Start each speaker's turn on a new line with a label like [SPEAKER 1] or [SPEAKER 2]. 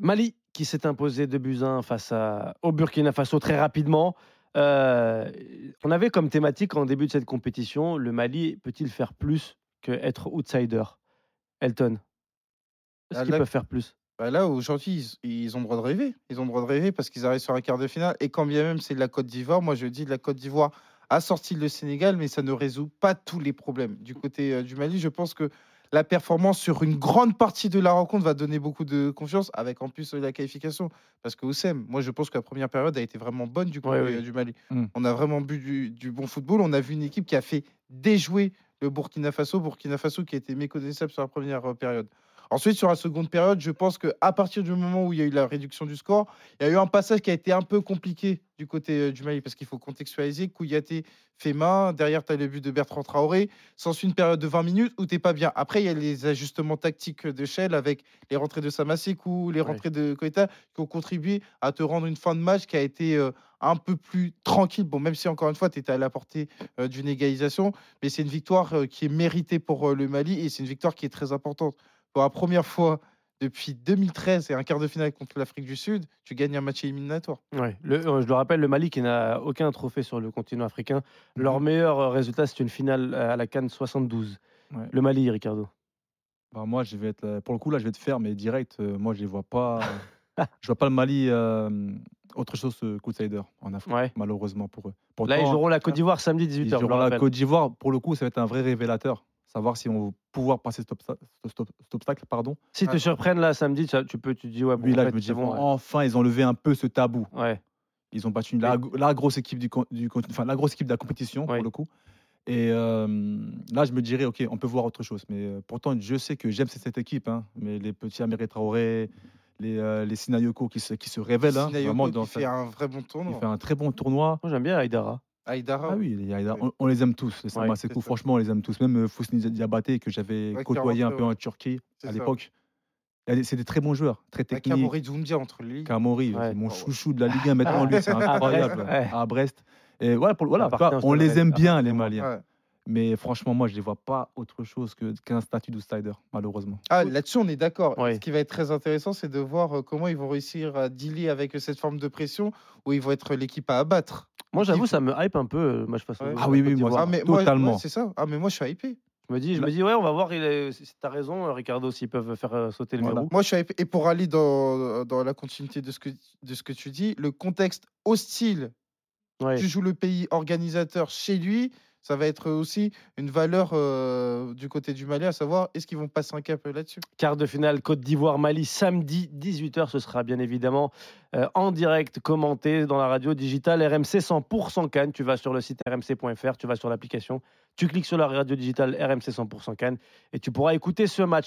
[SPEAKER 1] Mali qui s'est imposé de buts 1 face à, au Burkina Faso très rapidement. Euh, on avait comme thématique en début de cette compétition, le Mali peut-il faire plus que être outsider? Elton, est-ce
[SPEAKER 2] Ah,
[SPEAKER 1] qu'ils peuvent faire plus?
[SPEAKER 2] Bah là, aujourd'hui, ils, ils ont le droit de rêver. Ils ont le droit de rêver parce qu'ils arrivent sur un quart de finale. Et quand bien même c'est de la Côte d'Ivoire, moi je dis de la Côte d'Ivoire a sorti le Sénégal, mais ça ne résout pas tous les problèmes. Du côté euh, du Mali, je pense que la performance sur une grande partie de la rencontre va donner beaucoup de confiance, avec en plus la qualification. Parce que Oussem, moi je pense que la première période a été vraiment bonne du
[SPEAKER 1] Ouais, oui.
[SPEAKER 2] euh, du Mali.
[SPEAKER 3] Mm.
[SPEAKER 2] On a vraiment du, du bon football. On a vu une équipe qui a fait déjouer le Burkina Faso. Burkina Faso qui a été méconnaissable sur la première euh, période. Ensuite, sur la seconde période, je pense qu'à partir du moment où il y a eu la réduction du score, il y a eu un passage qui a été un peu compliqué du côté euh, du Mali, parce qu'il faut contextualiser. Kouyaté fait main, derrière, tu as le but de Bertrand Traoré. S'ensuit une période de 20 minutes où tu pas bien. Après, il y a les ajustements tactiques de Shell avec les rentrées de Samasekou, les
[SPEAKER 1] Ouais.
[SPEAKER 2] rentrées de Koita, qui ont contribué à te rendre une fin de match qui a été euh, un peu plus tranquille. Bon, même si, encore une fois, tu étais à la portée euh, d'une égalisation, mais c'est une victoire euh, qui est méritée pour le Mali et c'est une victoire qui est très importante. Pour la première fois depuis 2013 et un quart de finale contre l'Afrique du Sud, tu gagnes un match éliminatoire.
[SPEAKER 1] Ouais, le- euh, je le rappelle, le Mali qui n'a aucun trophée sur le continent africain. Leur
[SPEAKER 3] Mhm.
[SPEAKER 1] meilleur euh, résultat, c'est une finale euh, à la Cannes 72.
[SPEAKER 3] Ouais.
[SPEAKER 1] Le Mali, Ricardo.
[SPEAKER 3] Bah, moi, je vais être, pour le coup, là, je vais te faire, mais direct, euh, moi, je ne vois pas. je vois pas le Mali euh, autre chose euh, qu'outsider en Afrique,
[SPEAKER 1] Ouais.
[SPEAKER 3] malheureusement pour eux.
[SPEAKER 1] Là, ils joueront la Côte d'Ivoire samedi 18h.
[SPEAKER 3] ils joueront la. Côte d'Ivoire. Pour le coup, ça va être un vrai révélateur. Savoir si on va pouvoir passer cet, obsta- cet ob- cet obstacle. Pardon.
[SPEAKER 1] Si te
[SPEAKER 2] Ouais.
[SPEAKER 1] surprennent là samedi, tu, peux, tu te dis ouais. bon,
[SPEAKER 3] Oui,
[SPEAKER 1] en
[SPEAKER 3] là,
[SPEAKER 1] fait,
[SPEAKER 3] je me dis,
[SPEAKER 1] c'est bon, ouais.
[SPEAKER 3] enfin, ils ont levé un peu ce tabou.
[SPEAKER 1] Ouais.
[SPEAKER 3] Ils ont battu la, la grosse équipe du, enfin, la grosse équipe de la compétition pour le coup. Et euh, là, je me dirais, ok, on peut voir autre chose. Mais euh, pourtant, je sais que j'aime cette équipe. hein. mais les petits Améré Traoré, les, euh, les Sinayoko qui se, qui se révèlent. hein, vraiment
[SPEAKER 2] qui
[SPEAKER 3] dans
[SPEAKER 2] fait
[SPEAKER 3] sa-
[SPEAKER 2] un vrai bon
[SPEAKER 3] il
[SPEAKER 2] tournoi.
[SPEAKER 3] fait un très bon tournoi.
[SPEAKER 1] Moi, j'aime bien Aïdara.
[SPEAKER 2] Aïdara,
[SPEAKER 3] Ah oui, il y a- il y a-
[SPEAKER 2] Oui.
[SPEAKER 3] on, on les aime tous. Les
[SPEAKER 1] Ouais,
[SPEAKER 3] franchement, on les aime tous. Même euh, Fousni Diabaté, que j'avais
[SPEAKER 2] Ouais,
[SPEAKER 3] côtoyé un peu
[SPEAKER 2] ouais.
[SPEAKER 3] en Turquie à l'époque. C'est des très bons joueurs, très techniques.
[SPEAKER 2] Amaury Doumbia entre lui.
[SPEAKER 3] C'est mon
[SPEAKER 2] Ah
[SPEAKER 3] chouchou de la Ligue 1 maintenant, lui, c'est
[SPEAKER 1] À Brest,
[SPEAKER 3] incroyable.
[SPEAKER 1] ouais.
[SPEAKER 3] À Brest. Et voilà, pour, voilà, on les aime bien, les. Maliens. Mais franchement, moi, je ne les vois pas autre chose que- qu'un statut d'outsider, malheureusement.
[SPEAKER 2] Ah, là-dessus, on est d'accord. Ce qui va être très intéressant, c'est de voir euh, comment ils vont réussir à dealer avec cette forme de pression où ils vont être l'équipe à abattre.
[SPEAKER 1] Moi, j'avoue, ça me hype un peu. euh, Moi, je passe.
[SPEAKER 2] Ouais.
[SPEAKER 3] Ah oui, oui, moi,
[SPEAKER 2] Ah, mais
[SPEAKER 3] totalement.
[SPEAKER 2] ouais, c'est ça. Ah, mais moi, je suis hypé.
[SPEAKER 1] Je me dis, je me dis, ouais, on va voir. Il est... si T'as raison, euh, Ricardo, s'ils peuvent faire euh, sauter le
[SPEAKER 3] Voilà.
[SPEAKER 1] verrou.
[SPEAKER 2] Moi, je suis hypé. Et pour aller dans, dans la continuité de ce, que, de ce que tu dis, le contexte hostile
[SPEAKER 1] Ouais.
[SPEAKER 2] tu joues le pays organisateur chez lui, ça va être aussi une valeur du côté du Mali, à savoir est-ce qu'ils vont passer un cap là-dessus?
[SPEAKER 1] Quart de finale Côte d'Ivoire-Mali, samedi 18h. Ce sera bien évidemment en direct, commenté dans la radio digitale RMC 100% Cannes. Tu vas sur le site rmc.fr, tu vas sur l'application, tu cliques sur la radio digitale RMC 100% Cannes et tu pourras écouter ce match.